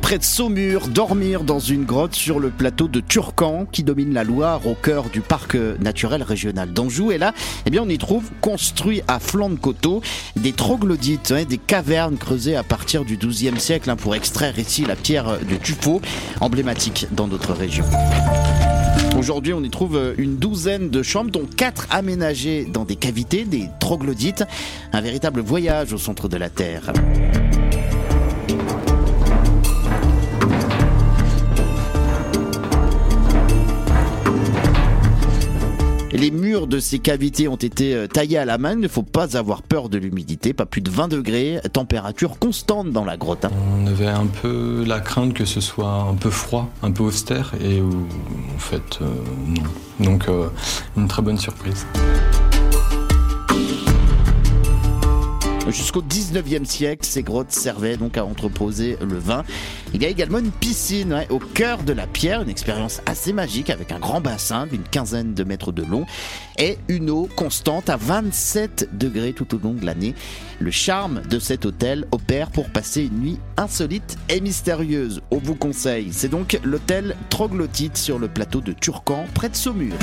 près de Saumur, dormir dans une grotte sur le plateau de Turcan qui domine la Loire au cœur du parc naturel régional d'Anjou. Et là, eh bien, on y trouve construit à flanc de coteau des troglodytes, hein, des cavernes creusées à partir du XIIe siècle hein, pour extraire ici la pierre de tuffeau, emblématique dans notre région. Aujourd'hui, on y trouve une douzaine de chambres, dont quatre aménagées dans des cavités, des troglodytes. Un véritable voyage au centre de la Terre. Les murs de ces cavités ont été euh, taillés à la main. Il ne faut pas avoir peur de l'humidité. Pas plus de 20 degrés, température constante dans la grotte. Hein. On avait un peu la crainte que ce soit un peu froid, un peu austère, et en fait, euh, non. Donc, euh, une très bonne surprise. Jusqu'au 19e siècle, ces grottes servaient donc à entreposer le vin. Il y a également une piscine au cœur de la pierre, une expérience assez magique avec un grand bassin d'une quinzaine de mètres de long et une eau constante à 27 degrés tout au long de l'année. Le charme de cet hôtel opère pour passer une nuit insolite et mystérieuse. On vous conseille. C'est donc l'hôtel Troglodyte sur le plateau de Turcan, près de Saumur.